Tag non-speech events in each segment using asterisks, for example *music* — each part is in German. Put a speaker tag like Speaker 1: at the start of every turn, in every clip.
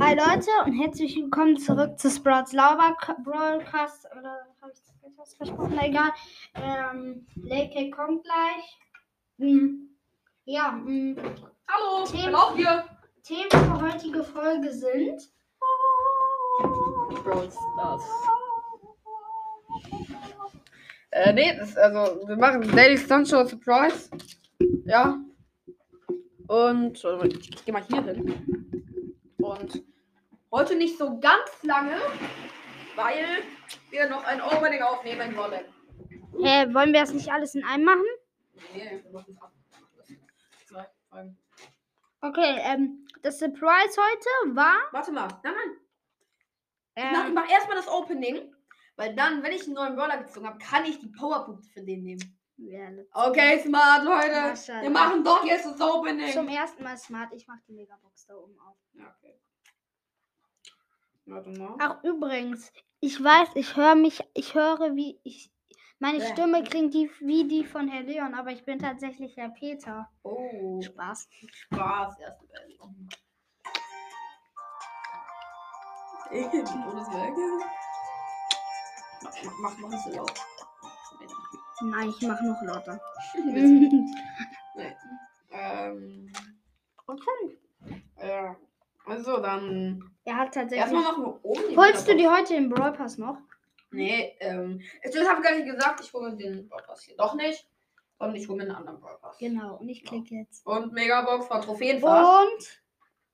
Speaker 1: Hi Leute und herzlich willkommen zurück zu Sprouts Lauber Broadcast. Oder habe ich etwas versprochen? Egal. Ähm, Lake kommt gleich. Hm. Ja, hm.
Speaker 2: Hallo, ich
Speaker 1: Themen-
Speaker 2: bin auch hier.
Speaker 1: Themen für heutige Folge sind.
Speaker 2: Brawl Stars. Äh, nee, das, also, wir machen Daily Stunt Show Surprise. Ja. Und, mal, ich geh mal hier hin. Und heute nicht so ganz lange, weil wir noch ein Opening aufnehmen wollen.
Speaker 1: Hä, wollen wir das nicht alles in einem machen?
Speaker 2: Nee, wir machen es ab. Zwei Folgen.
Speaker 1: Okay, ähm, das Surprise heute war.
Speaker 2: Warte mal, nein, nein. Ich mach, ich
Speaker 1: Ähm,
Speaker 2: mach erstmal das Opening, weil dann, wenn ich einen neuen Brawler gezogen habe, kann ich die Powerpunkte für den nehmen.
Speaker 1: ja,
Speaker 2: Okay, smart, Leute. Wir machen doch jetzt das Opening.
Speaker 1: zum ersten Mal smart. Ich mach die Megabox da oben auf.
Speaker 2: Ja, okay. Warte mal.
Speaker 1: Ach, übrigens, ich weiß, ich höre mich, ich höre, wie ich. Meine
Speaker 2: Ja.
Speaker 1: Stimme klingt die, wie die von Herr Leon, aber ich bin tatsächlich Herr Peter.
Speaker 2: Oh,
Speaker 1: Spaß.
Speaker 2: Spaß. Erste Version. Mach mal nicht so laut.
Speaker 1: Nein, ich mache noch lauter. *laughs*
Speaker 2: nee. *laughs* Ähm,
Speaker 1: okay.
Speaker 2: ja. Also dann.
Speaker 1: Er hat tatsächlich.
Speaker 2: Erstmal machen wir oben. die
Speaker 1: Holst du dir heute den Brawl Pass noch?
Speaker 2: Nee, ähm. Ich habe gar nicht gesagt, ich hole mir den Broadcast hier doch nicht. Und ich hole mir einen anderen Broadcast.
Speaker 1: Genau, und ich klicke jetzt.
Speaker 2: Und Megabox von Trophäenfach.
Speaker 1: Und.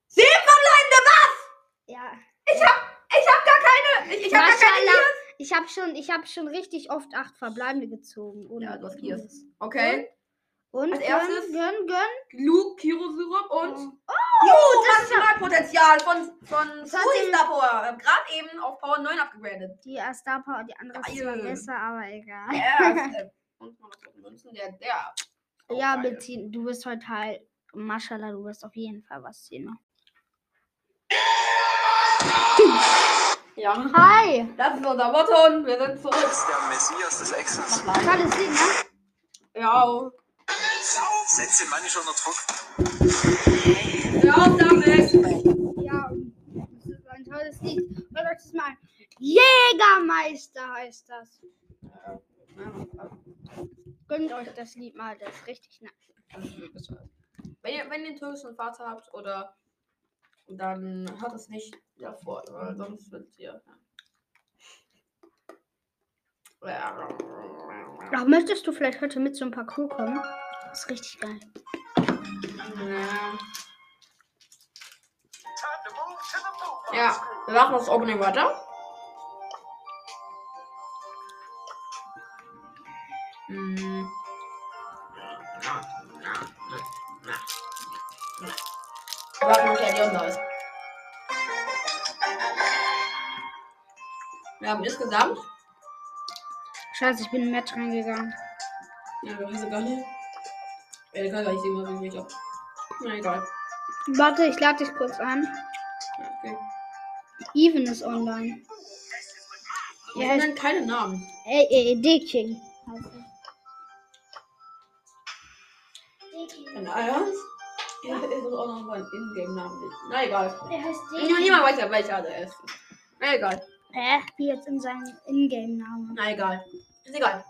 Speaker 2: Sieben verbleibende was?
Speaker 1: Ja.
Speaker 2: Ich hab, ich hab gar keine. Ich, ich hab gar keine hier.
Speaker 1: Ich habe schon, ich habe schon richtig oft acht Verbleibende gezogen. Und,
Speaker 2: Ja, du hast Gears. Okay.
Speaker 1: Und
Speaker 2: Als
Speaker 1: gönn,
Speaker 2: erstes-
Speaker 1: gönn, gönn.
Speaker 2: Luke, Kiro Syrup und.
Speaker 1: Oh.
Speaker 2: Oh, Maximalpotenzial von, von
Speaker 1: Das hat
Speaker 2: Sui
Speaker 1: sie-
Speaker 2: Star Power. Ähm, Gerade eben auf Power 9 abgegradet.
Speaker 1: Die äh, Star Power, die andere ist zwar besser, aber egal.
Speaker 2: Ja, ist, *laughs* äh, und noch was Münzen, der, der. auch
Speaker 1: Ja,
Speaker 2: geil.
Speaker 1: beziehen. Du wirst heute halt. Maschallah, du wirst auf jeden Fall was sehen. ne?
Speaker 2: Ja.
Speaker 1: Hi!
Speaker 2: Das ist unser Motto und wir sind zurück.
Speaker 3: ist der Messias des Exes.
Speaker 2: Mach live.
Speaker 1: Tolles Lied, ne?
Speaker 2: Ja.
Speaker 3: Setz den Mann nicht unter Druck.
Speaker 2: Hör auf damit.
Speaker 1: Ja, das ist ein tolles Lied. Hört euch das mal an. Jägermeister heißt das. Gönnt euch das Lied mal, das ist richtig nice.
Speaker 2: Wenn ihr, wenn ihr einen türkischen Vater habt oder dann hört es nicht davor, weil sonst wird ihr. Ja.
Speaker 1: Ach, möchtest du vielleicht heute mit zum Parcours kommen? Das ist richtig geil.
Speaker 2: Ja, wir machen das Opening weiter. Hm. Warten, bis der Leon da ist. Wir haben insgesamt.
Speaker 1: Scheiße, ich in ein Match reingegangen.
Speaker 2: Ja, wir wissen gar nicht. Ja, ich kann gar nicht sehen, was ich nicht hab. Na egal.
Speaker 1: Warte, ich lade dich kurz ein.
Speaker 2: Ja, okay.
Speaker 1: Even ist online.
Speaker 2: Wir
Speaker 1: Ja,
Speaker 2: nennen keine Namen.
Speaker 1: Ey, ey, D-King. heißt er.
Speaker 2: Ein Ernst? Ja, ist auch noch mal ein Ingame-Namen. Na egal.
Speaker 1: Er heißt
Speaker 2: Niemand niemand weiß ja, welcher der ist. Na egal.
Speaker 1: Hä? Wie jetzt in seinem Ingame-Namen.
Speaker 2: Na egal. Ist egal.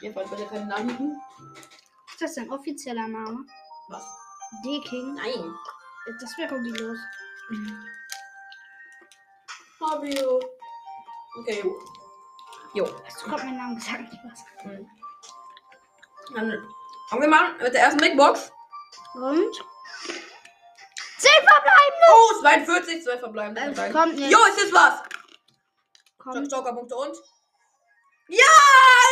Speaker 2: Jedenfalls wird er keinen Namen bieten.
Speaker 1: Ist das ein offizieller Name?
Speaker 2: Was?
Speaker 1: D-King?
Speaker 2: Nein.
Speaker 1: Das wäre hobbylos.
Speaker 2: Fabio. Okay, jo. Jo.
Speaker 1: Hast du gerade meinen Namen gesagt? Was?
Speaker 2: Hm. Dann fangen wir mal mit der ersten Big Box.
Speaker 1: Und? Zehn verbleibende!
Speaker 2: Oh, 42, 12 verbleiben.
Speaker 1: Es kommt nicht.
Speaker 2: Jo, ist jetzt was?
Speaker 1: Kommt.
Speaker 2: Jokerpunkte und? Ja!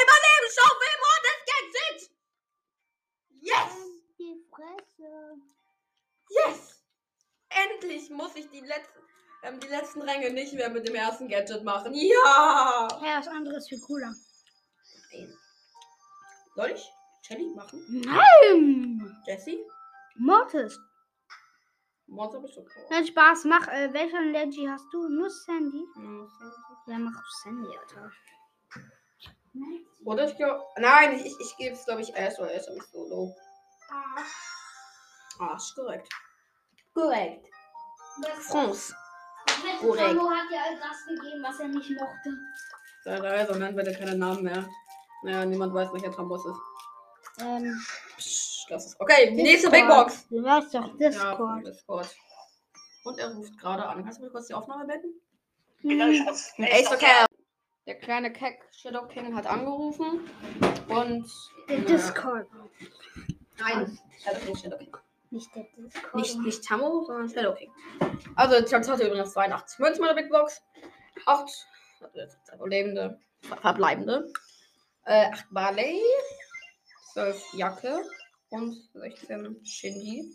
Speaker 2: Überlebensschaufel und es Gadget! Yes!
Speaker 1: Die Fresse.
Speaker 2: Yes! Endlich muss ich die letzten, ähm, die letzten Ränge nicht mehr mit dem ersten Gadget machen. Ja!
Speaker 1: Ja, das andere ist viel cooler.
Speaker 2: Soll ich Shelly machen?
Speaker 1: Nein!
Speaker 2: Jessie?
Speaker 1: Mortis.
Speaker 2: Monster bestimmt.
Speaker 1: Nein, Spaß, mach. Äh, welchen Leggy hast du? Nur Sandy? Ja, mach Sandy, Alter.
Speaker 2: Oder ich glaube. Nein, ich, ich, ich gebe es, glaube ich, Ash, weil Ash habe ich solo. Arsch, korrekt. Korrekt. France. Korrekt.
Speaker 1: Tamo hat ja das gegeben, was er nicht mochte.
Speaker 2: Da, da, so nennen wir dir keine Namen mehr. Naja, niemand weiß, welcher Trambos ist.
Speaker 1: Ähm,
Speaker 2: Psst, lass es. Okay, die nächste Big Box.
Speaker 1: Du weißt doch,
Speaker 2: Ja,
Speaker 1: Discord.
Speaker 2: Discord. Und er ruft gerade an. Kannst du mir kurz die Aufnahme beenden?
Speaker 1: Hm,
Speaker 2: Ace okay. Der kleine Keck Shadow King hat angerufen und.
Speaker 1: der Discord.
Speaker 2: Nein, Shadow King, Shadow King.
Speaker 1: Nicht der Discord.
Speaker 2: Nicht, nicht Tammo, sondern Shadow King. Also, ich hatte übrigens 82 Münzen bei der Big Box. 8 Überlebende, ver- verbleibende. Äh, 8 Barley. 12 Jacke. Und 16 Shindy.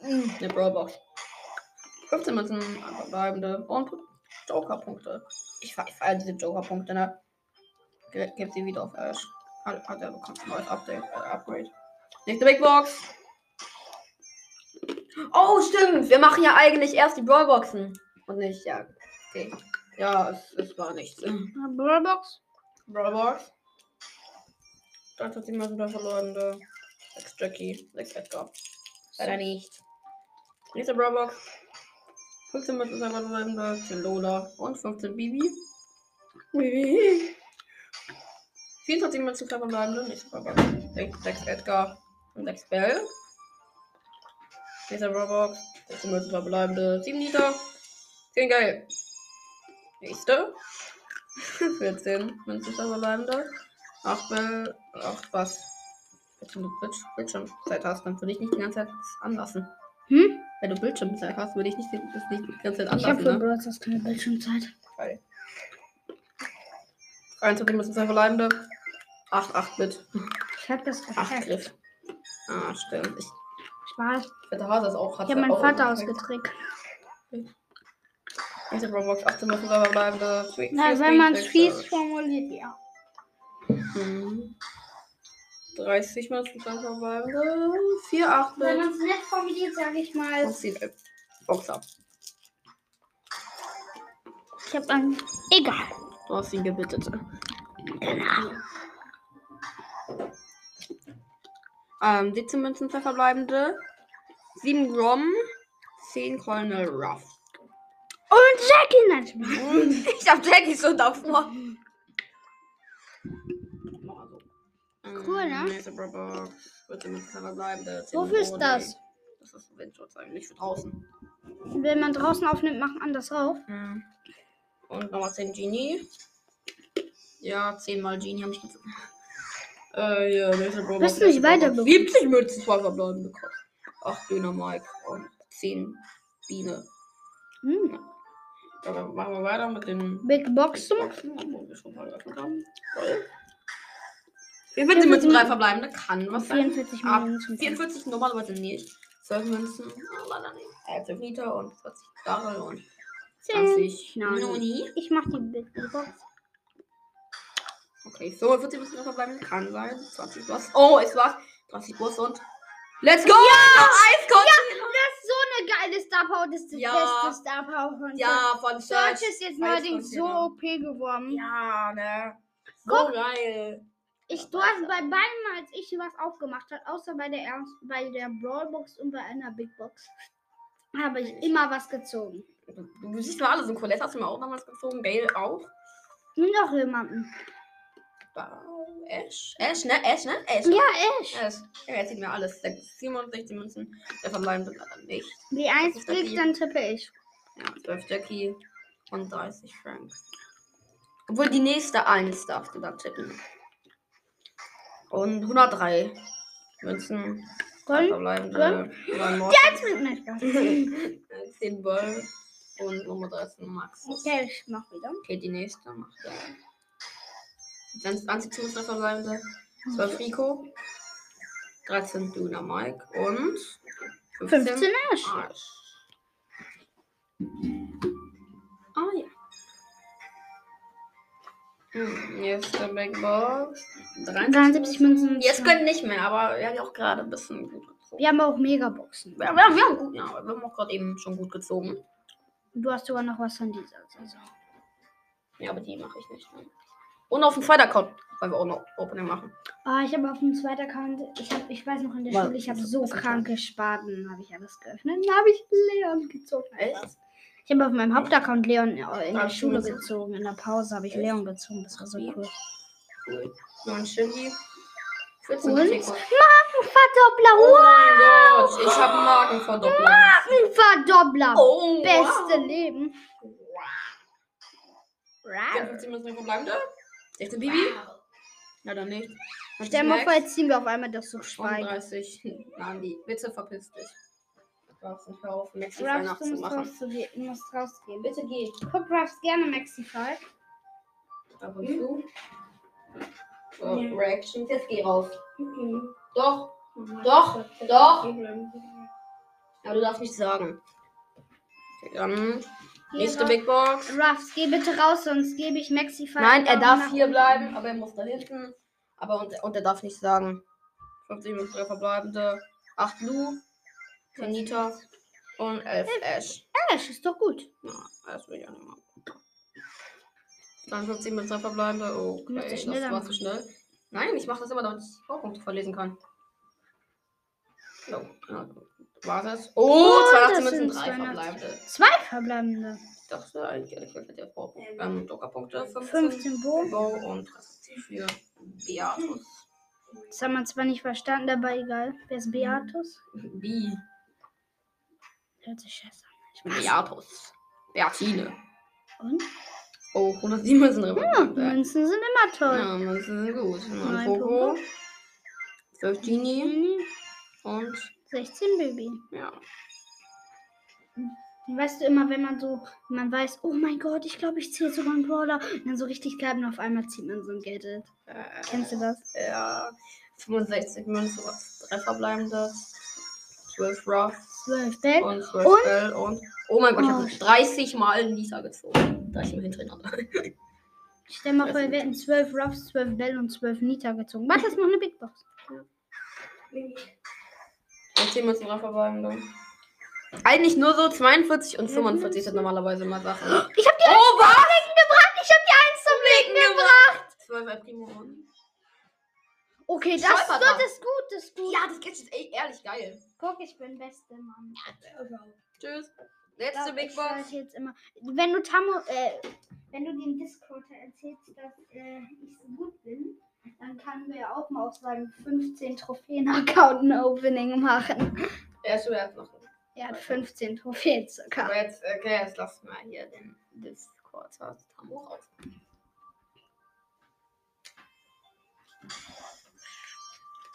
Speaker 2: Eine Brawlbox. 15 Münzen verbleibende. Und Joker-Punkte. Ich fe- ich feiere diese Joker-Punkte, ne? Ge- Gib sie wieder auf Ash. Hat, hat er bekommen ein neues Update, äh, Upgrade. Nächste Big Box. Oh, stimmt. Wir machen ja eigentlich erst die Brawlboxen. Und nicht, ja. Okay. Ja, es, es war nichts.
Speaker 1: Brawlbox.
Speaker 2: Brawlbox. Das hat jemand wieder verloren. Der 6 Jackie, 6 Edgar. Leider nicht. Nächste Brawlbox. 15 mit selber verbleibende, 10 Lola und 15 Bibi. Bibi. 24 mit selber verbleibende, nächste Brawlbox. 6, 6 Edgar und 6 Bell. Nächste Brawlbox. 16 mit selber verbleibende, 7 Liter. 10 Geil. Nächste. 14 Münzen verbleibende. 8 Bell. 8 was? Wenn du Bildsch- Bildschirmzeit hast, dann würde ich nicht die ganze Zeit das anlassen.
Speaker 1: Hm?
Speaker 2: Wenn du Bildschirmzeit hast, würde ich nicht die, das nicht die ganze Zeit
Speaker 1: Ich habe
Speaker 2: anlassen.
Speaker 1: für
Speaker 2: Ne?
Speaker 1: Brawl Stars keine Bildschirmzeit.
Speaker 2: Geil. 21 Münzen verbleibende. 8 8-Bit.
Speaker 1: Ich habe das
Speaker 2: 8
Speaker 1: geschafft.
Speaker 2: Griff. Ah, stimmt. Ich,
Speaker 1: Spaß.
Speaker 2: der Hase ist auch.
Speaker 1: Ich habe meinen Vater ausgetrickt.
Speaker 2: Nächste Roblox 18 Münzen verbleibende.
Speaker 1: Na, wenn man es fies formuliert, ja.
Speaker 2: Mhm. 30 Münzen verbleibende. 4 8
Speaker 1: Wenn man es nett formuliert, sage ich mal,
Speaker 2: Und 10 Boxer.
Speaker 1: ich habe einen. Egal.
Speaker 2: Du hast ihn gebittet.
Speaker 1: Genau.
Speaker 2: Ähm, 17 Münzen verbleibende. 7 Grom. 10 Colonel Ruff.
Speaker 1: Und Jackie natürlich. *laughs*
Speaker 2: ich hab Jackie schon davor.
Speaker 1: Cool, ne?
Speaker 2: Nächste Brawlbox. 14 Münzen für verbleibende. 10
Speaker 1: Wofür ist das?
Speaker 2: Das ist Windschutz eigentlich für draußen.
Speaker 1: Wenn man draußen aufnimmt, machen anders rauf.
Speaker 2: Mhm. Und nochmal 10 Genie. Ja, 10 mal Genie habe ich gezogen. Äh, ja, nächste Brawlbox.
Speaker 1: Wirst du nicht weiterbekommen?
Speaker 2: 70 Münzen, 2 verbleibende bekommen. 8 Döner Mike und 10 Biene.
Speaker 1: Hm.
Speaker 2: Dann machen wir weiter mit den
Speaker 1: Big Boxen.
Speaker 2: Wir schon mal geöffnet haben. Toll. 44 Münzen, 3 verbleibende. Kann was sein.
Speaker 1: 44
Speaker 2: Ab
Speaker 1: Münzen.
Speaker 2: 44 normalerweise nicht. 12 Münzen, ah, leider nicht. 12 Liter und 40 Darrell und 20
Speaker 1: Nani.
Speaker 2: Noni.
Speaker 1: Ich mach die Big Box.
Speaker 2: Okay, so 40 Münzen noch verbleiben. Kann sein. 20 was. Oh, es war 30 Bus und. Let's go! Ja! Eiscontainer!
Speaker 1: Das ist so eine geile Star Power. Das ist das
Speaker 2: Ja.
Speaker 1: beste Star Power von
Speaker 2: Ja, von
Speaker 1: Search
Speaker 2: Search.
Speaker 1: ist jetzt neuerdings so. OP geworden.
Speaker 2: Ja, ne? So
Speaker 1: Guck.
Speaker 2: geil.
Speaker 1: Ich, du hast bei beiden, als ich was aufgemacht habe, außer bei der ersten, bei der Brawlbox und bei einer Big Box, habe ich immer was gezogen.
Speaker 2: Du, siehst mal alles. Und Colette hast du mir auch damals gezogen. Gale auch.
Speaker 1: Und noch jemanden.
Speaker 2: Ba- Ash? Ash, ne? Ash, ne? Ash.
Speaker 1: Ja, Ash.
Speaker 2: Ash. Ja, er zieht mir alles. 67 Münzen. Der verbleiben leider nicht.
Speaker 1: Die 1
Speaker 2: ist
Speaker 1: fliegt,
Speaker 2: Jackie.
Speaker 1: dann tippe ich.
Speaker 2: Ja, 12 Jackie und 30 Frank. Obwohl die nächste 1 darfst du dann tippen. Und 103 Münzen.
Speaker 1: Gold.
Speaker 2: Verbleibende.
Speaker 1: Jetzt mit mir.
Speaker 2: 10 Ball *laughs* und Nummer 13 Max.
Speaker 1: Okay, ich mach wieder.
Speaker 2: Okay, die nächste macht er. 20 Münzen verbleibende. 12 Rico. 13 Duna Mike und 15,
Speaker 1: 15 Ash.
Speaker 2: Arsch. Ah ja. Hm, Jetzt der Big Box.
Speaker 1: 73 Münzen.
Speaker 2: Jetzt können nicht mehr, aber wir haben ja auch gerade ein bisschen gut gezogen.
Speaker 1: Wir haben auch Megaboxen.
Speaker 2: Wir, wir, haben- wir haben gut, ja, wir haben auch gerade eben schon gut gezogen.
Speaker 1: Du hast sogar noch was von dieser Saison.
Speaker 2: Ja, aber die mache ich nicht. Ne? Und auf dem zweiten Account, weil wir auch noch Opening machen.
Speaker 1: Ah, ich habe auf dem zweiten Account, ich, hab, ich weiß noch in der
Speaker 2: Was?
Speaker 1: Schule, ich habe so kranke Spaten, habe ich alles geöffnet. Dann habe ich Leon gezogen.
Speaker 2: Echt?
Speaker 1: Ich habe auf meinem Hauptaccount Leon in der
Speaker 2: Ach,
Speaker 1: Schule
Speaker 2: so.
Speaker 1: gezogen. In der Pause habe ich Leon gezogen. Das war so cool.
Speaker 2: Cool. Neun Chili. 14
Speaker 1: Und?
Speaker 2: Tickets.
Speaker 1: Markenverdoppler!
Speaker 2: Oh mein Gott, ich habe einen Markenverdoppler.
Speaker 1: Markenverdoppler!
Speaker 2: Oh,
Speaker 1: Beste
Speaker 2: wow.
Speaker 1: Leben. Wow.
Speaker 2: 54 müssen wir verbleibende. 16 Bibi? Na dann nicht.
Speaker 1: Stell mal vor, jetzt ziehen wir auf einmal das so schweigen.
Speaker 2: 32. Nein, die Bitte verpiss dich. Du darfst nicht hör auf, Maxi
Speaker 1: Ruffs,
Speaker 2: Weihnachten
Speaker 1: du musst, du rausgehen.
Speaker 2: Bitte geh.
Speaker 1: Guck Ruffs gerne Maxify.
Speaker 2: Ab und zu. So, Reactions. Jetzt geh raus. Doch. Doch. Doch. Ja, du darfst nicht sagen. Okay, dann. Nächste Big Box.
Speaker 1: Ruffs, geh bitte raus, sonst gebe ich Maxify.
Speaker 2: Nein, er darf hier bleiben, aber er muss da hinten. Aber und, und er darf nicht sagen. 50 minus 3 verbleibende. 8 Lu. 10 Nita. Und 11 Ash.
Speaker 1: Ash, ist doch gut.
Speaker 2: Ja, das will ich auch nicht machen. 52 mit 3 verbleibende. Okay, das war zu schnell. Nein, ich mache das immer, damit ich Vorpunkte verlesen kann. Ja, war das. Oh,
Speaker 1: Oh,
Speaker 2: 82
Speaker 1: das
Speaker 2: Münzen,
Speaker 1: sind
Speaker 2: 3
Speaker 1: 200.
Speaker 2: verbleibende.
Speaker 1: Zwei verbleibende.
Speaker 2: Ich dachte eigentlich, ehrlich gesagt, der Vorpunkt. Ähm, Druckerpunkte 15.
Speaker 1: 15 Bo.
Speaker 2: Bo und das für Beatus.
Speaker 1: Das haben wir zwar nicht verstanden, aber egal. Wer ist Beatus?
Speaker 2: Wie?
Speaker 1: Hört sich scheiße an.
Speaker 2: Beatus. Beatine.
Speaker 1: Und?
Speaker 2: Oh, 107 Münzen.
Speaker 1: Ja,
Speaker 2: Ja,
Speaker 1: Münzen sind immer toll.
Speaker 2: ja Münzen sind gut.
Speaker 1: Neun
Speaker 2: Poco.
Speaker 1: Poco.
Speaker 2: 12 Genie. Und
Speaker 1: 16 Baby.
Speaker 2: ja.
Speaker 1: Weißt du immer, wenn man so, man weiß, oh mein Gott, ich glaube, ich ziehe sogar einen Brawler. Und dann so richtig klar und auf einmal zieht man so ein Gadget.
Speaker 2: Äh,
Speaker 1: Kennst du das?
Speaker 2: Ja. 65 Münzen, 3 verbleibende. 12 Rough
Speaker 1: 12 Bell.
Speaker 2: und 12
Speaker 1: Und?
Speaker 2: Bell und. Oh mein Gott, ich
Speaker 1: Oh,
Speaker 2: habe 30 Mal Lisa gezogen. 30 Mal hintereinander.
Speaker 1: Stell mal vor, wir hätten 12 Ruffs, 12 Bell und 12 Nita gezogen. Warte, ist noch eine Big Box.
Speaker 2: Und 10 Münzen, 3 verbleibende. Eigentlich nur so 42 und
Speaker 1: Ja,
Speaker 2: 45 sind normalerweise immer Sachen.
Speaker 1: Ich hab die
Speaker 2: Oh, was?
Speaker 1: Blicken gebracht! Ich hab die 1 zum Blicken gebracht!
Speaker 2: 12 El Primo und.
Speaker 1: Okay, das, das
Speaker 2: da.
Speaker 1: ist gut, das ist gut.
Speaker 2: Ja, das Gadget ist ey, ehrlich geil.
Speaker 1: Guck, ich bin beste Mann.
Speaker 2: Tschüss. Letzte
Speaker 1: Ja,
Speaker 2: Big Box.
Speaker 1: jetzt immer, wenn du Tammo, äh, wenn du dem Discord erzählst, dass äh, ich so gut bin, dann können wir ja auch mal auf seinem 15 Trophäen-Account ein Opening machen.
Speaker 2: Er ist jetzt noch.
Speaker 1: Er hat 15 Trophäen circa.
Speaker 2: Aber jetzt, okay, jetzt lass mal hier den Discord aus Tammo raus.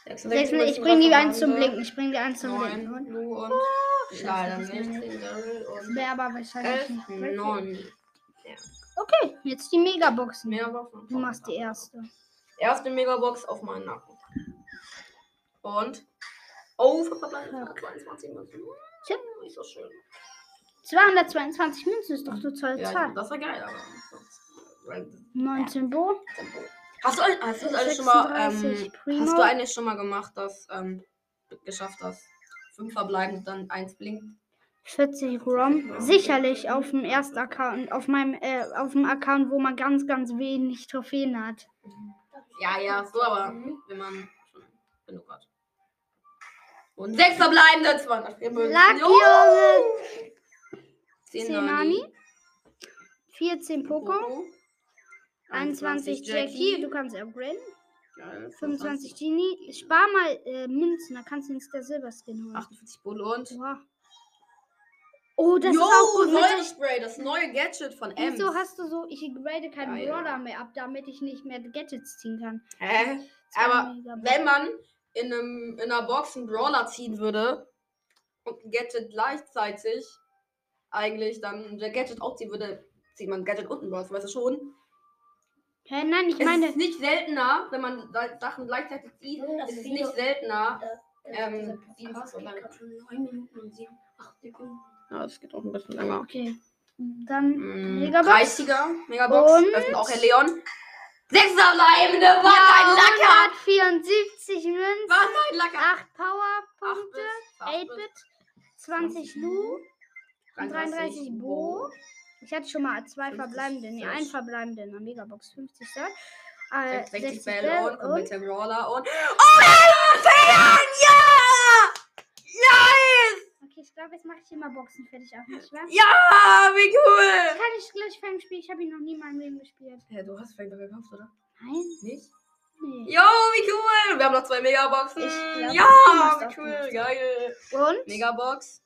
Speaker 1: Ich bring die 1 zum Blinken, ich bring die 1 zum Blinken. Und
Speaker 2: Lu und.
Speaker 1: Scheiße,
Speaker 2: Leider
Speaker 1: das
Speaker 2: nicht.
Speaker 1: wäre aber wahrscheinlich nicht. Okay, jetzt die Megaboxen.
Speaker 2: Megaboxen.
Speaker 1: Du machst die erste.
Speaker 2: Erste Megabox auf meinen Nacken. Und. Oh,
Speaker 1: Fuck.
Speaker 2: 22 Münzen.
Speaker 1: Tja.
Speaker 2: Nicht so schön.
Speaker 1: 222 Münzen ist doch total
Speaker 2: Ja,
Speaker 1: Zahl.
Speaker 2: das war geil, aber. sonst-
Speaker 1: 19 Bo.
Speaker 2: Hast du, hast du das alles schon mal,
Speaker 1: 36
Speaker 2: ähm, hast du eigentlich schon mal gemacht, dass, ähm, geschafft hast? Fünf verbleiben, dann eins blinkt.
Speaker 1: 40 ROM. Sicherlich auf dem ersten Account, auf meinem, äh, auf dem Account, wo man ganz, ganz wenig Trophäen hat.
Speaker 2: Ja, ja, so, aber wenn man schon genug hat. Und sechs verbleibende, 204 Münzen.
Speaker 1: Lucky
Speaker 2: Jo!
Speaker 1: Junge!
Speaker 2: 10
Speaker 1: 10
Speaker 2: Nani.
Speaker 1: Nani. 14 Poco.
Speaker 2: Poco.
Speaker 1: 21 Jackie. Du kannst upgraden.
Speaker 2: Geil,
Speaker 1: 25 Genie. Spar mal äh, Münzen, da kannst du ins der Silberskin holen.
Speaker 2: 48 Bulle und.
Speaker 1: Oha. Oh, das
Speaker 2: Jo,
Speaker 1: ist auch gut. Mit
Speaker 2: Säulenspray, das neue Gadget von Ems.
Speaker 1: wieso hast du so, ich grade keinen
Speaker 2: Geil.
Speaker 1: Brawler mehr ab, damit ich nicht mehr Gadgets ziehen kann.
Speaker 2: Hä? Aber wenn man in, einem, in einer Box einen Brawler ziehen würde und ein Gadget gleichzeitig eigentlich dann der Gadget auch ziehen würde, zieht man ein Gadget unten raus, weißt du schon?
Speaker 1: Hä, nein, ich
Speaker 2: Es
Speaker 1: meine.
Speaker 2: ist nicht seltener, wenn man Sachen gleichzeitig zieht,
Speaker 4: Das
Speaker 2: es ist nicht seltener.
Speaker 4: Äh,
Speaker 2: Ähm, die
Speaker 4: Podcast
Speaker 2: so
Speaker 4: geht
Speaker 2: lange.
Speaker 4: gerade schon 9 Minuten und 7, 8 Sekunden.
Speaker 2: Ja, das geht auch ein bisschen länger.
Speaker 1: Okay. Dann
Speaker 2: Mm,
Speaker 1: Megabox.
Speaker 2: 30er Megabox,
Speaker 1: Und-
Speaker 2: öffnet auch Herr Leon. Sechser bleibende, was ein Lacker!
Speaker 1: 174 Münzen,
Speaker 2: Was ein Lacker!
Speaker 1: 8
Speaker 2: Acht
Speaker 1: Powerpunkte,
Speaker 2: bis- acht
Speaker 1: 8-Bit, 20 Lu, 33 Bo. Ich hatte schon mal zwei
Speaker 2: 50
Speaker 1: verbleibende, nee, ein verbleibende in der Megabox, 50 Search. Äh,
Speaker 2: 60
Speaker 1: 60
Speaker 2: Bell
Speaker 1: Bell
Speaker 2: und
Speaker 1: und
Speaker 2: Brawler und. Oh, Fern! Ja!
Speaker 1: Okay, ich glaube, jetzt mache ich hier mal Boxen fertig auf, nicht wahr?
Speaker 2: Ja, wie cool!
Speaker 1: Kann ich gleich Fang spielen? Ich habe ihn noch nie in meinem Leben gespielt.
Speaker 2: Ja, du hast Fang gekauft, oder?
Speaker 1: Nein?
Speaker 2: Nicht?
Speaker 1: Nee.
Speaker 2: Jo, wie cool! Wir haben noch zwei Megaboxen.
Speaker 1: Ich glaub,
Speaker 2: ja, wie cool, geil.
Speaker 1: Und?
Speaker 2: Megabox.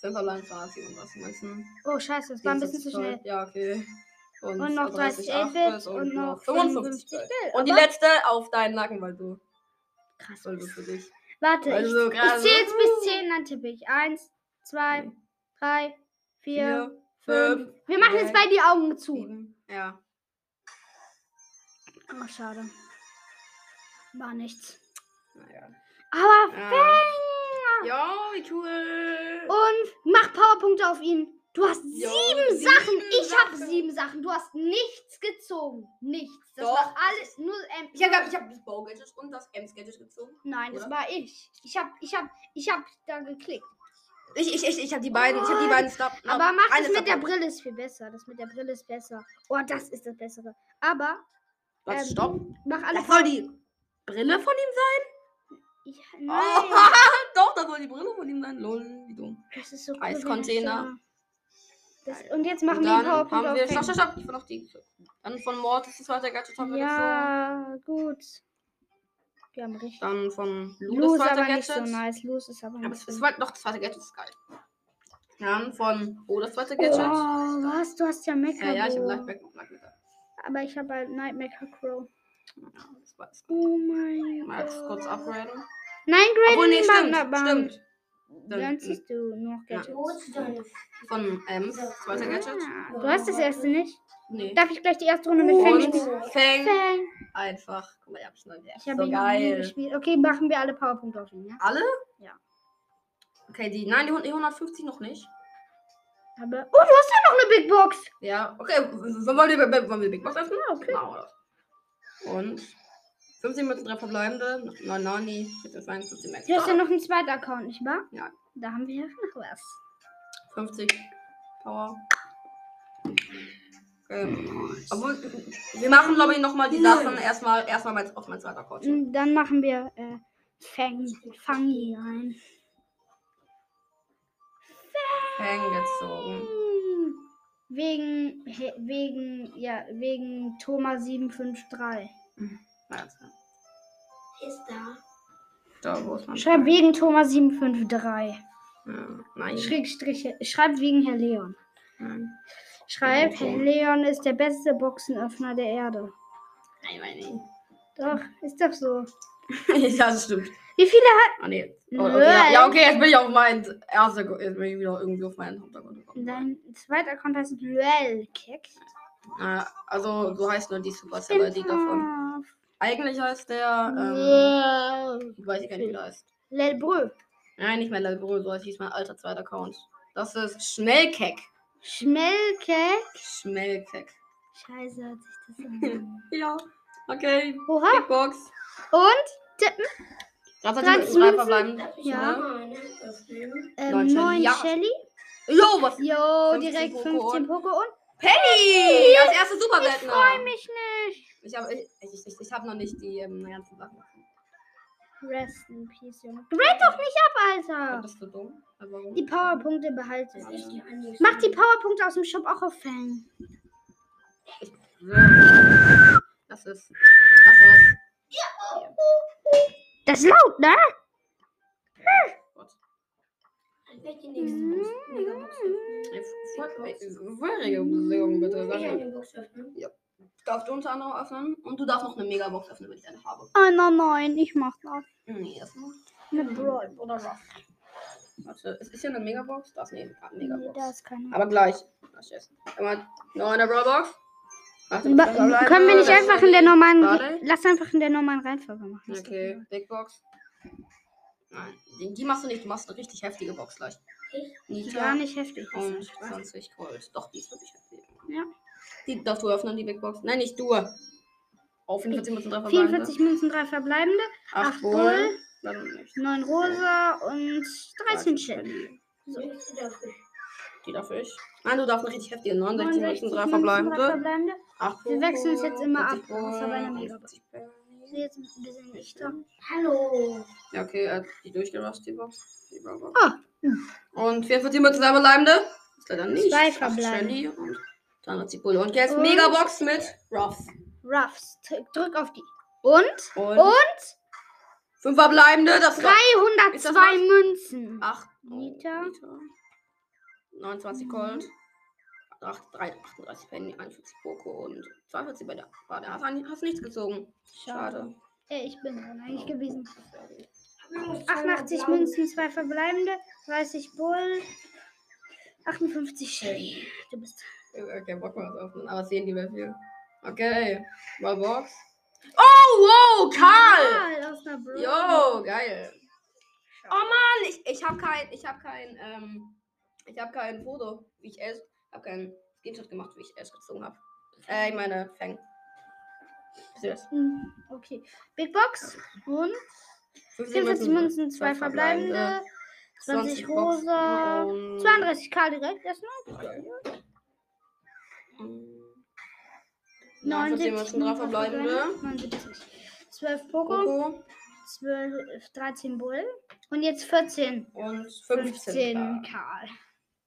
Speaker 2: Sind allein Fazit und was meinst du?
Speaker 1: Oh, scheiße, das war ein bisschen zu schnell.
Speaker 2: Ja, okay.
Speaker 1: Und noch 30
Speaker 2: 8
Speaker 1: 8-Bit und noch
Speaker 2: 55
Speaker 1: 55
Speaker 2: Bit.
Speaker 1: Bit.
Speaker 2: Und die letzte auf deinen Nacken, weil du,
Speaker 1: Krass.
Speaker 2: weil du für dich.
Speaker 1: Warte,
Speaker 2: weil
Speaker 1: ich, ich zähle jetzt bis 10, dann tippe ich. 1, 2,
Speaker 2: Okay.
Speaker 1: 3, 4,
Speaker 2: Vier,
Speaker 1: 5.
Speaker 2: fünf,
Speaker 1: Wir machen jetzt
Speaker 2: drei,
Speaker 1: bei die Augen zu.
Speaker 2: sieben. Ja.
Speaker 1: Oh, schade. War nichts.
Speaker 2: Naja.
Speaker 1: Aber
Speaker 2: Ja.
Speaker 1: Fang!
Speaker 2: Ja, wie cool.
Speaker 1: Und mach Powerpunkte auf ihn. Du hast
Speaker 2: Jo,
Speaker 1: sieben
Speaker 2: sieben
Speaker 1: Sachen. Ich habe
Speaker 2: Sachen.
Speaker 1: sieben Sachen. Du hast nichts gezogen. Nichts. Das
Speaker 2: Doch.
Speaker 1: war alles nur. Ähm,
Speaker 2: Ich habe ich hab das Bow-Gadget und das Ems-Gadget gezogen.
Speaker 1: Nein, das
Speaker 2: oder?
Speaker 1: war ich. Ich habe ich hab, ich hab da geklickt.
Speaker 2: Ich, ich, ich, ich habe die beiden, ich habe die beiden Stop.
Speaker 1: Aber mach das mit der
Speaker 2: Stop-
Speaker 1: Brille ist viel besser. Das mit der Brille ist besser. Oh, das ist das Bessere. Aber
Speaker 2: Was,
Speaker 1: ähm,
Speaker 2: stopp.
Speaker 1: mach alle.
Speaker 2: Das soll die Brille von ihm sein?
Speaker 1: Ich,
Speaker 2: Oh,
Speaker 1: nein, *laughs*
Speaker 2: doch, das soll die Brille von ihm sein. Lol, wie dumm.
Speaker 1: das ist so cool.
Speaker 2: Eiscontainer.
Speaker 1: Das- und jetzt machen
Speaker 2: Und
Speaker 1: wir
Speaker 2: dann
Speaker 1: Powerpunkte
Speaker 2: haben wir, stopp, stopp, stopp, ich will noch die. Dann von Mortis das zweite Gadget haben wir gezogen.
Speaker 1: Ja, gut. Wir haben richtig.
Speaker 2: Dann von Lu
Speaker 1: Lu
Speaker 2: das
Speaker 1: ist
Speaker 2: zweite
Speaker 1: aber
Speaker 2: Gadget.
Speaker 1: nicht so nice. Lu ist aber
Speaker 2: Aber
Speaker 1: nicht
Speaker 2: es,
Speaker 1: so
Speaker 2: es war doch das zweite Gadget ist geil. Dann von Oh, das zweite
Speaker 1: Oh,
Speaker 2: Gadget.
Speaker 1: was? Du hast ja Mecha.
Speaker 2: ja, ja, ich habe und Lightback.
Speaker 1: Aber ich habe halt Nightmare Crow.
Speaker 2: Ja, das war das.
Speaker 1: Oh mein
Speaker 2: jetzt kurz upgraden.
Speaker 1: Nein,
Speaker 2: Obwohl,
Speaker 1: Grady
Speaker 2: nee, stimmt,
Speaker 1: aber
Speaker 2: stimmt.
Speaker 1: Dann
Speaker 2: Dann,
Speaker 1: ziehst du noch
Speaker 2: Ja.
Speaker 1: Gadgets.
Speaker 4: Deine
Speaker 2: von Ems, zweiter Gadget.
Speaker 1: Ah, du hast das erste nicht.
Speaker 2: Nee.
Speaker 1: Darf ich gleich die erste Runde mit Fang spielen?
Speaker 2: Fang.
Speaker 1: Fang.
Speaker 2: Einfach. Guck mal, ich hab schon
Speaker 1: Ich habe
Speaker 2: so
Speaker 1: ihn
Speaker 2: geil.
Speaker 1: gespielt. Okay, machen wir alle Powerpunkte auf ihn, ja?
Speaker 2: Alle?
Speaker 1: Ja.
Speaker 2: Okay, die, nein, die 100 die 150 noch nicht.
Speaker 1: Aber. Oh, du hast ja noch eine Big Box.
Speaker 2: Ja, okay, wollen wir, wollen wir Big Box öffnen?
Speaker 1: Ja, okay.
Speaker 2: Das. Und 15 mit drei verbleibende, 9 Nani, 14 Fang, 15 Max.
Speaker 1: Du hast ja noch einen zweiten Account, nicht wahr?
Speaker 2: Ja.
Speaker 1: Da haben wir ja noch was.
Speaker 2: 50 Power. Okay. Obwohl, wir machen, glaube ich, nochmal die Sachen erstmal erstmal mein, auf mein zweiter Account.
Speaker 1: Mm, Dann machen wir äh, Fang, Fangi rein.
Speaker 2: Fang gezogen.
Speaker 1: Wegen, he, wegen, ja, wegen Thomas 753.
Speaker 2: Warte.
Speaker 4: ist da?
Speaker 2: Da, wo ist mein
Speaker 1: Schreib wegen Thomas 753.
Speaker 2: Ja, nein.
Speaker 1: Schrägstrich, schreib wegen Herr Leon.
Speaker 2: nein.
Speaker 1: Schreib,
Speaker 2: Okay.
Speaker 1: Herr Leon ist der beste Boxenöffner der Erde.
Speaker 2: Nein, nein,
Speaker 1: Doch, ist doch so.
Speaker 2: nein. *laughs* ja, das stimmt.
Speaker 1: Wie viele hat.
Speaker 2: Ah, nee. Oh, okay, ja, ja, okay, jetzt bin ich auf mein erster, jetzt bin ich wieder irgendwie auf meinen Hauptaccount gekommen.
Speaker 1: Dein zweiter Account heißt Duell Kick.
Speaker 2: Äh, also, so heißt nur die Supercell League davon. Eigentlich heißt der, ähm, ich weiß ich gar nicht, wie der heißt.
Speaker 1: Lelbrö.
Speaker 2: Nein, nicht mehr Lelbrö, so hieß mein alter zweiter Account. Das ist Schnellkeck.
Speaker 1: Schnellkick.
Speaker 2: Schnellkeck.
Speaker 1: Scheiße, hat sich das *laughs* an.
Speaker 2: Ja, okay.
Speaker 1: Oha.
Speaker 2: Big Box.
Speaker 1: Und tippen.
Speaker 2: Das hat
Speaker 1: 30
Speaker 2: die drei verbleiben.
Speaker 1: Ja. Ähm,
Speaker 2: Neun Shelly.
Speaker 1: 9
Speaker 2: Ja.
Speaker 1: Shelly.
Speaker 2: Jo, was?
Speaker 1: Jo,
Speaker 2: 15
Speaker 1: direkt
Speaker 2: Poco
Speaker 1: 15
Speaker 2: und-
Speaker 1: Poco und.
Speaker 2: Penny! Als erste
Speaker 1: Ich
Speaker 2: Superseltener.
Speaker 1: freue mich nicht.
Speaker 2: Ich habe ich, ich, ich, ich hab noch nicht die ähm, ganzen Sachen.
Speaker 1: Rest in Peace, Junge. Grade doch nicht ab, Alter.
Speaker 2: Bist du dumm? Aber warum?
Speaker 1: Die Powerpunkte behalte
Speaker 4: Das
Speaker 1: ich. Mach die Powerpunkte aus dem Shop auch auf Fang.
Speaker 2: Das ist. Das ist.
Speaker 1: Das ist laut, ne?
Speaker 2: Gott.
Speaker 4: An welche nächste Box? Megabox?
Speaker 2: Vorherige Beziehung, bitte. Sag
Speaker 4: eine Box öffnen?
Speaker 2: Darfst du unter anderem öffnen? Und du darfst noch eine Megabox öffnen, wenn ich eine habe.
Speaker 1: Oh nein, nein, ich mach das.
Speaker 2: Nee, das.
Speaker 1: Eine Brawl oder was?
Speaker 2: Warte, ist, ist hier eine Megabox? Das ist eine
Speaker 1: Nee,
Speaker 2: Megabox.
Speaker 1: da ist keine.
Speaker 2: Aber gleich. Ich essen. Immer noch eine Brawlbox. Warte,
Speaker 1: Ba-
Speaker 2: das bleibt
Speaker 1: können wir nicht
Speaker 2: das
Speaker 1: einfach in der normalen.
Speaker 2: Barley.
Speaker 1: Lass einfach in der normalen Reihenfolge machen. Das ist
Speaker 2: Okay,
Speaker 1: doch
Speaker 2: Big Box. Nein, die, die machst du nicht. Du machst eine richtig heftige Box gleich.
Speaker 4: Ich?
Speaker 2: Nita
Speaker 1: Gar nicht heftig.
Speaker 2: und 20 Gold. Doch, die ist wirklich heftig.
Speaker 1: Ja.
Speaker 2: Die darfst du öffnen, die Big Box. Nein, nicht du. Auf 44 müssen drei verbleiben.
Speaker 1: 44 Münzen, 3 verbleibende,
Speaker 2: 8
Speaker 1: 8
Speaker 2: Bull.
Speaker 1: Bull,
Speaker 2: Dann nicht.
Speaker 1: 9 Rosa und 13 Shelly.
Speaker 4: So. Ich darf ich.
Speaker 2: Die darf ich. Nein, du darfst eine richtig heftige 69
Speaker 1: 69
Speaker 2: Münzen, drei
Speaker 1: Münzen, 3
Speaker 2: verbleibende.
Speaker 1: verbleibende.
Speaker 2: 8
Speaker 1: Wir wechseln es jetzt immer ab,
Speaker 2: 40
Speaker 1: außer bei einer
Speaker 2: Bull,
Speaker 1: Megabox.
Speaker 2: 50 Penny.
Speaker 1: Ich sehe jetzt ein bisschen nicht da.
Speaker 4: Hallo.
Speaker 2: Ja, okay, er hat die durchgerastet, die Box. Die Brawlbox.
Speaker 1: Ah,
Speaker 2: Und 44 Münzen verbleibende. Ist leider nicht.
Speaker 1: Zwei
Speaker 2: Acht
Speaker 1: verbleibende.
Speaker 2: Shelly und 300 Bulle. Und jetzt
Speaker 1: Und-
Speaker 2: Megabox mit Ruffs.
Speaker 1: Ruffs. Drück- auf die. Und?
Speaker 2: Und,
Speaker 1: Und?
Speaker 2: 5 verbleibende. Das war
Speaker 1: 302
Speaker 2: Ist das?
Speaker 1: Münzen.
Speaker 2: 8
Speaker 1: Liter.
Speaker 2: 29 Gold. 8, 3, 38 Penny, 41 Poco und 42 bei der. War der. Hast, hast nichts gezogen. Schade.
Speaker 1: Äh, ich bin dran eigentlich gewesen.
Speaker 4: Wir müssen
Speaker 1: 88
Speaker 4: blau-
Speaker 1: Münzen, zwei verbleibende, 30 Bull, 58 Shelly. Du bist.
Speaker 2: Hab keinen Bock mehr zu öffnen, aber sehen die wir viel. Okay. Mal Box. Oh, wow, Karl!
Speaker 1: Bro.
Speaker 2: Jo, geil. Oh Mann, ich, ich habe kein, ich habe kein, ähm, ich habe kein Foto, wie ich es, habe keinen Screenshot gemacht, wie ich es gezogen habe. Äh, ich meine, Fang. Siehst du das?
Speaker 1: Hm, Okay. Big Box und
Speaker 2: 15
Speaker 1: 44 Münzen, zwei verbleibende, 20 rosa,
Speaker 2: und
Speaker 1: 32 K direkt erstmal.
Speaker 2: 49 Münzen, drei verbleibende.
Speaker 1: 79. 12 Poco,
Speaker 2: Coco
Speaker 1: 12, 13 Bull und jetzt 14.
Speaker 2: und 15.
Speaker 1: 15
Speaker 2: K.
Speaker 1: Karl.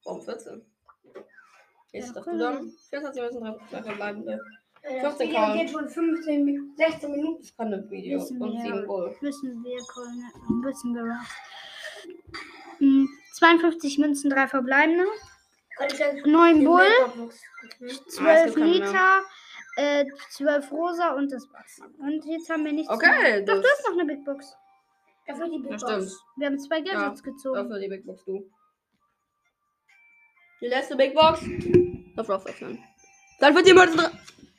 Speaker 2: Warum 14? Jetzt
Speaker 1: Ja, cool.
Speaker 2: du dann 24 Münzen, drei drei verbleibende.
Speaker 4: Äh,
Speaker 2: 15
Speaker 4: Das Video
Speaker 2: Karl.
Speaker 4: geht schon 15, Mi- 16 Minuten.
Speaker 2: Das kann ein Video
Speaker 1: Wissen
Speaker 2: und
Speaker 1: wir.
Speaker 2: 7 Bull.
Speaker 1: Müssen wir Kolne, müssen wir raus. Hm, 52 Münzen, 3 verbleibende,
Speaker 4: Kann ich jetzt
Speaker 1: 9
Speaker 4: die
Speaker 1: Bull,
Speaker 4: Megabox öffnen?
Speaker 1: 12
Speaker 2: gibt keine mehr.
Speaker 1: Liter, äh, 12 rosa und das war's. Und jetzt haben wir nichts
Speaker 2: Okay,
Speaker 1: mehr. Doch,
Speaker 2: das-
Speaker 1: du hast noch eine Big Box.
Speaker 4: Dafür die Big
Speaker 2: Das
Speaker 4: Box.
Speaker 2: stimmt.
Speaker 1: Wir haben zwei Gadgets gezogen.
Speaker 2: Dafür die Big Box, du. Die letzte Big Box. Darf öffnen. Dann wird die Münzen.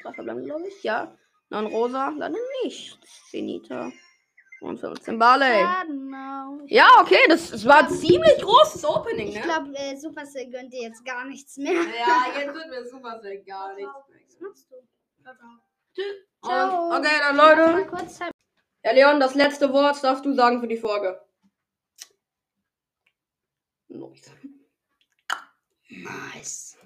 Speaker 2: Dra- Drei verbleiben, glaube ich. Ja. Neun rosa. Leider nicht. Zenita. Und 15 Barley.
Speaker 1: Ja, genau.
Speaker 2: Ja, okay. Das, das war ein ziemlich großes Opening,
Speaker 1: Ich
Speaker 2: ne?
Speaker 1: glaube, äh, Supercell gönnt dir jetzt gar nichts mehr.
Speaker 2: Ja, jetzt wird mir super sehr gar nichts
Speaker 1: Was machst du?
Speaker 2: Und, okay, dann Leute. Ja, Leon, das letzte Wort darfst du sagen für die Folge. Nice.
Speaker 1: Nice.